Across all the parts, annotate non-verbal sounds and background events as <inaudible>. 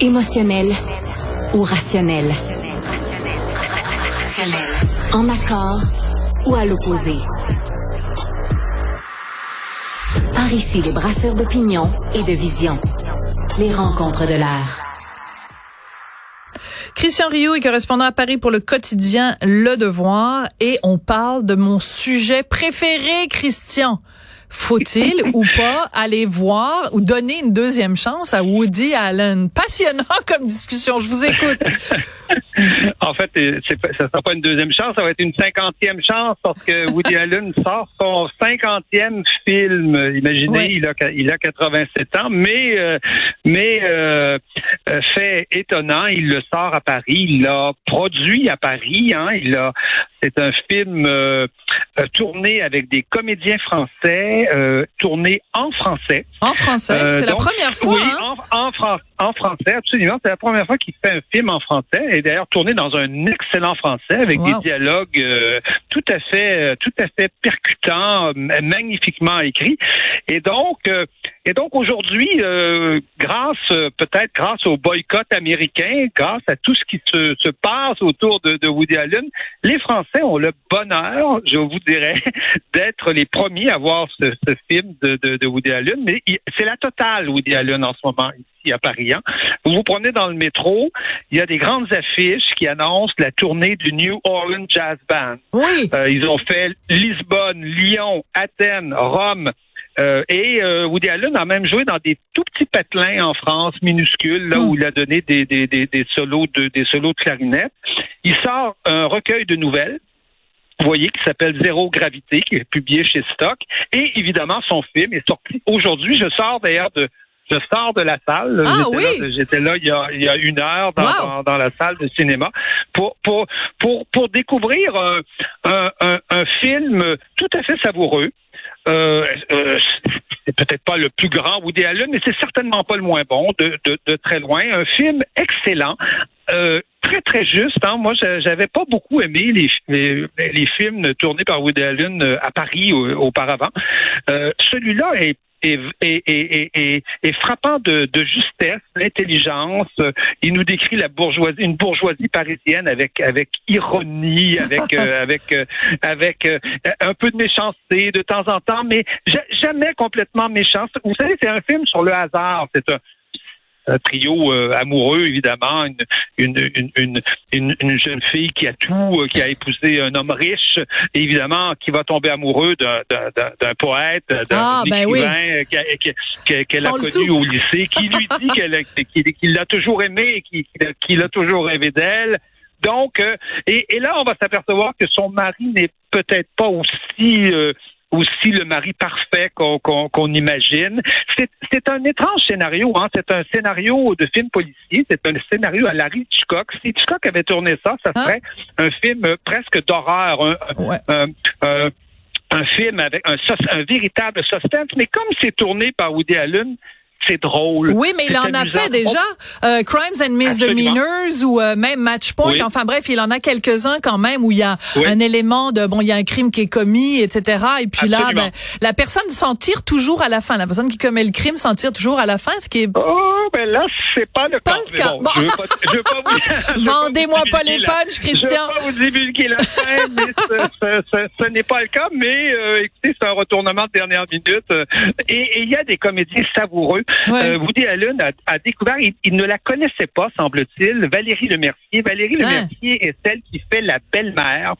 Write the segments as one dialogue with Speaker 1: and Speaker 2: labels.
Speaker 1: Émotionnel ou rationnel? En accord ou à l'opposé? Par ici, les brasseurs d'opinion et de vision. Les rencontres de l'air.
Speaker 2: Christian Rioux est correspondant à Paris pour le quotidien Le Devoir et on parle de mon sujet préféré, Christian. Faut-il ou pas aller voir ou donner une deuxième chance à Woody Allen? Passionnant comme discussion. Je vous écoute.
Speaker 3: en fait, ça ne sera pas une deuxième chance, ça va être une cinquantième chance parce que Woody <laughs> Allen sort son cinquantième film. Imaginez, il, a, il a 87 ans, mais, euh, mais euh, euh, fait étonnant, il le sort à Paris, il l'a produit à Paris. Hein, il a, c'est un film tourné avec des comédiens français, tourné en français.
Speaker 2: En français, c'est la première fois.
Speaker 3: Oui,
Speaker 2: hein?
Speaker 3: en, en, en français, absolument. C'est la première fois qu'il fait un film en français et d'ailleurs tourné dans un excellent français avec des dialogues euh, tout à fait, euh, tout à fait percutants, magnifiquement écrits. Et donc, euh, et donc aujourd'hui, grâce peut-être grâce au boycott américain, grâce à tout ce qui se, se passe autour de, de, Woody Allen, les Français ont le bonheur, je vous dirais, <laughs> d'être les premiers à voir ce, ce film de, de, de Woody Allen. Mais c'est la totale Woody Allen en ce moment à Paris. Hein. Vous vous prenez dans le métro, il y a des grandes affiches qui annoncent la tournée du New Orleans Jazz Band.
Speaker 2: Oui.
Speaker 3: Euh, ils ont fait Lisbonne, Lyon, Athènes, Rome. Euh, et euh, Woody Allen a même joué dans des tout petits patelins en France, minuscules, là où il a donné des, des, des, des, solos de des solos de clarinette. Il sort un recueil de nouvelles vous voyez, qui s'appelle Zéro Gravité, qui est publié chez Stock. Et évidemment, son film est sorti aujourd'hui. Je sors d'ailleurs de, je sors de la salle.
Speaker 2: Ah, j'étais,
Speaker 3: là, j'étais là il y, a, il y a une heure dans, dans, la salle de cinéma pour pour pour pour découvrir un, un, un, film tout à fait savoureux. Euh, euh, c'est peut-être pas le plus grand Woody Allen, mais c'est certainement pas le moins bon, de, de, de très loin. Un film excellent, euh, très très juste. Hein. Moi, j'avais pas beaucoup aimé les, les, les, films tournés par Woody Allen euh, à Paris auparavant. Euh, celui-là est est, frappant de, justesse, d'intelligence. Il nous décrit la bourgeoisie, une bourgeoisie parisienne avec avec ironie, avec <laughs> euh, avec euh, avec euh, un peu de méchanceté de temps en temps, mais jamais complètement méchant. Vous savez, c'est un film sur le hasard. C'est un un trio euh, amoureux, évidemment, une, une, une, une, une jeune fille qui a tout, euh, qui a épousé un homme riche, évidemment, qui va tomber amoureux d'un poète, d'un
Speaker 2: ah, ben
Speaker 3: écrivain qu'elle a connu au lycée, qui lui <laughs> dit qu'il l'a toujours aimé, qu'il a toujours rêvé d'elle. Donc, euh, et, et, là, on va s'apercevoir que son mari n'est peut-être pas aussi aussi le mari parfait qu'on imagine. C'est un étrange scénario, hein? c'est un scénario de film policier, c'est un scénario à Larry Hitchcock. Si Hitchcock avait tourné ça, ça hein? serait un film presque d'horreur, un, film avec un, un véritable suspense, mais comme c'est tourné par Woody Allen, c'est drôle.
Speaker 2: Oui, mais il en a fait déjà. Euh, Crimes and Misdemeanors ou euh, même Match Point. Enfin bref, il en a quelques-uns quand même où il y a un élément de bon, il y a un crime qui est commis, etc. Et puis là, ben, la personne s'en tire toujours à la fin. La personne qui commet le crime s'en tire toujours à la fin, ce qui est.
Speaker 3: Oh, ben là, c'est pas le
Speaker 2: pas cas. Bon, pas, je veux pas vous. Vendez-moi pas les punches, Christian. Je
Speaker 3: veux pas vous divulguer la fin, mais ce, ce, ce, n'est pas le cas. Mais euh, écoutez, c'est un retournement de dernière minute. et il y a des comédies savoureux. Euh, Woody Allen a, découvert, il, ne la connaissait pas, semble-t-il, Valérie Lemercier. Valérie Lemercier est celle qui fait la belle-mère,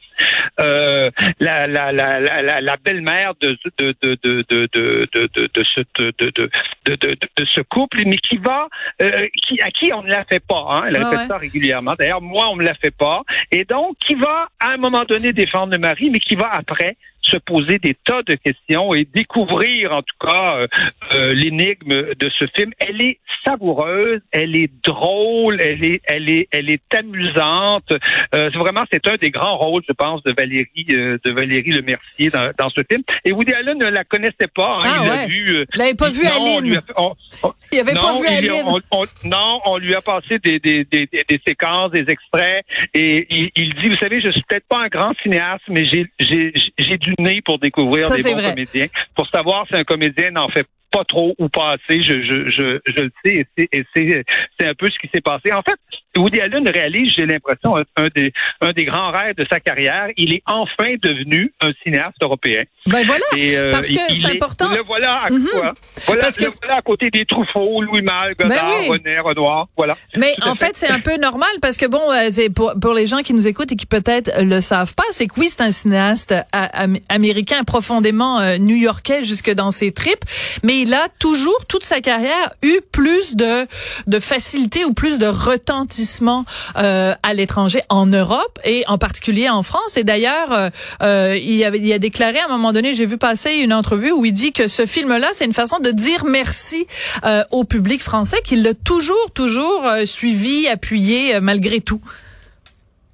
Speaker 3: euh, la, la, la, la, la belle-mère de, de, de, de, de, de, de, de, ce, de, de, de, de, de, ce couple, mais qui va, euh, qui, à qui on ne la fait pas. Hein, elle répète ça régulièrement. D'ailleurs, moi, on me la fait pas. Et donc, qui va, à un moment donné, défendre le mari, mais qui va après se poser des tas de questions et découvrir en tout cas euh, euh, l'énigme de ce film. Elle est savoureuse, elle est drôle, elle est, elle est, elle est amusante. Euh, vraiment, c'est un des grands rôles, je pense, de Valérie, de Valérie Lemercier dans, dans ce film. Et Woody Allen ne la connaissait pas. Hein,
Speaker 2: ah,
Speaker 3: il
Speaker 2: ouais.
Speaker 3: vu.
Speaker 2: il l'avait pas vu Aline. il avait pas vu Aline.
Speaker 3: non, on lui a passé des, des, des, des séquences, des extraits, et il, il, dit, vous savez, je suis peut-être pas un grand cinéaste, mais j'ai, j'ai, j'ai du nez pour découvrir des bons comédiens, pour savoir si un comédien n'en fait pas trop ou pas assez, je, je, je, je le sais, et c'est un peu ce qui s'est passé. En fait, Woody Allen réalise, j'ai l'impression, un des, un des grands rêves de sa carrière. Il est enfin devenu un cinéaste européen.
Speaker 2: Ben voilà, euh, parce que c'est important.
Speaker 3: Le voilà à mhm. quoi? Voilà, parce que... voilà à côté des Truffaut, Louis Malle, ben Godard, ben René, Renoir, voilà.
Speaker 2: Mais en fait, c'est un peu normal parce que bon, euh, pour, pour les gens qui nous écoutent et qui peut-être le savent pas, c'est que oui, c'est un cinéaste américain profondément euh, new-yorkais jusque dans ses tripes, mais il a toujours toute sa carrière eu plus de de facilité ou plus de retentissement euh, à l'étranger en Europe et en particulier en France. Et d'ailleurs, euh, euh, il, a déclaré à un moment donné, j'ai vu passer une entrevue où il dit que ce film-là, c'est une façon de dire merci au public français, qu'il l'a toujours, toujours suivi, appuyé malgré tout.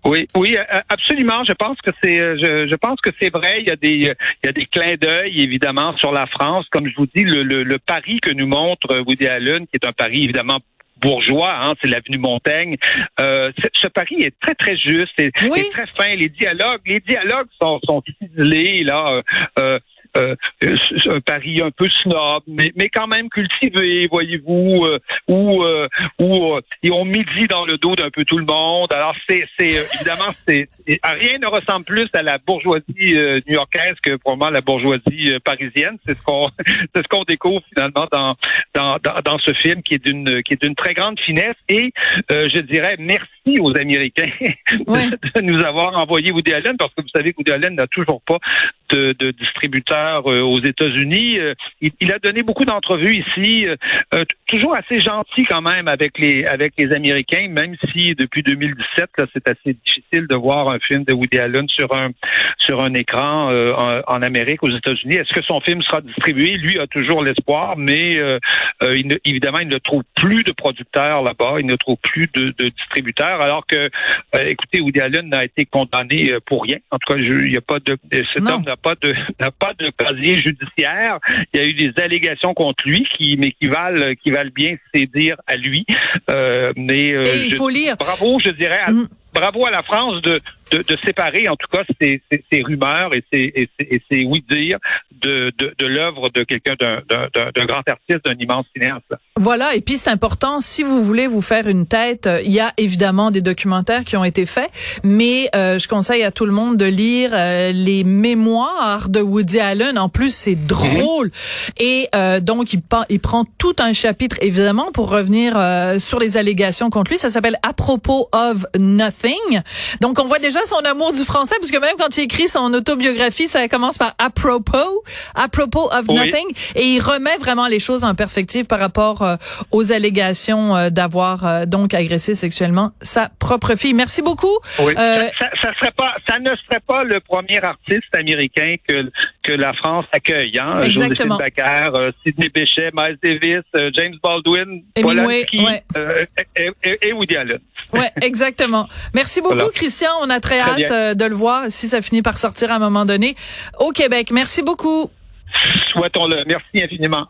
Speaker 3: Oui, oui, absolument. Je pense que c'est, je, pense que c'est vrai. Il y a des, il y a des clins d'œil évidemment sur la France, comme je vous dis, le, le, le pari que nous montre Woody Allen, qui est un pari évidemment bourgeois, hein, c'est l'avenue Montaigne. Euh, ce pari est très très juste, et, très fin. Les dialogues, les dialogues sont, sont ciselés là. Euh, euh euh, un pari un peu snob, mais, mais quand même cultivé, voyez-vous, euh, où, euh, où ils ont midi dans le dos d'un peu tout le monde. Alors c'est, c'est évidemment c'est rien ne ressemble plus à la bourgeoisie new-yorkaise que probablement la bourgeoisie parisienne. C'est ce qu'on <laughs> c'est ce qu'on découvre finalement dans, dans, dans ce film qui est d'une qui est d'une très grande finesse et je dirais merci aux Américains <laughs> de nous avoir envoyé Woody Allen parce que vous savez que Woody Allen n'a toujours pas de, de distributeur euh, aux États-Unis. Euh, il, a donné beaucoup d'entrevues ici, euh, toujours assez gentil quand même avec les avec les Américains, même si depuis 2017 là c'est assez difficile de voir un film de Woody Allen sur un sur un écran en, Amérique aux États-Unis. Est-ce que son film sera distribué? Lui a toujours l'espoir, mais il évidemment il ne trouve plus de producteurs là-bas, il ne trouve plus de, de distributeurs, alors que écoutez Woody Allen n'a été condamné pour rien. En tout cas, il n'y a pas de cet homme n'a pas de n'a pas de casier judiciaire. Il y a eu des allégations contre lui qui mais qui valent qui valent bien ses dires à lui.
Speaker 2: Euh, mais euh, il faut lire.
Speaker 3: Bravo, je dirais. À, mm bravo à la France de, de, de séparer, en tout cas, ces, ces, ces rumeurs et ces, et ces, oui-dire de, de, de l'œuvre de quelqu'un d'un grand artiste, d'un immense cinéaste.
Speaker 2: Voilà, et puis c'est important, si vous voulez vous faire une tête, euh, il y a évidemment des documentaires qui ont été faits, mais euh, je conseille à tout le monde de lire euh, les mémoires de Woody Allen. En plus, c'est mhm. drôle. Et donc, il, il prend tout un chapitre, évidemment, pour revenir sur les allégations contre lui. Ça s'appelle À propos of Nothing. Donc, on voit déjà son amour du français, puisque même quand il écrit son autobiographie, ça commence par à propos, à propos of nothing, et il remet vraiment les choses en perspective par rapport euh, aux allégations euh, d'avoir euh, donc agressé sexuellement sa propre fille. Merci beaucoup.
Speaker 3: Oui. Ça, ça, serait pas, ça ne serait pas le premier artiste américain que que la France accueille. Hein?
Speaker 2: Exactement.
Speaker 3: Joséphine Sidney Bechet, Miles Davis, James Baldwin,
Speaker 2: Polanski
Speaker 3: et, et, et Woody Allen.
Speaker 2: Ouais, exactement. Merci beaucoup, Christian. On a très, hâte euh, de le voir si ça finit par sortir à un moment donné au Québec. Merci beaucoup.
Speaker 3: Souhaitons-le. Merci infiniment.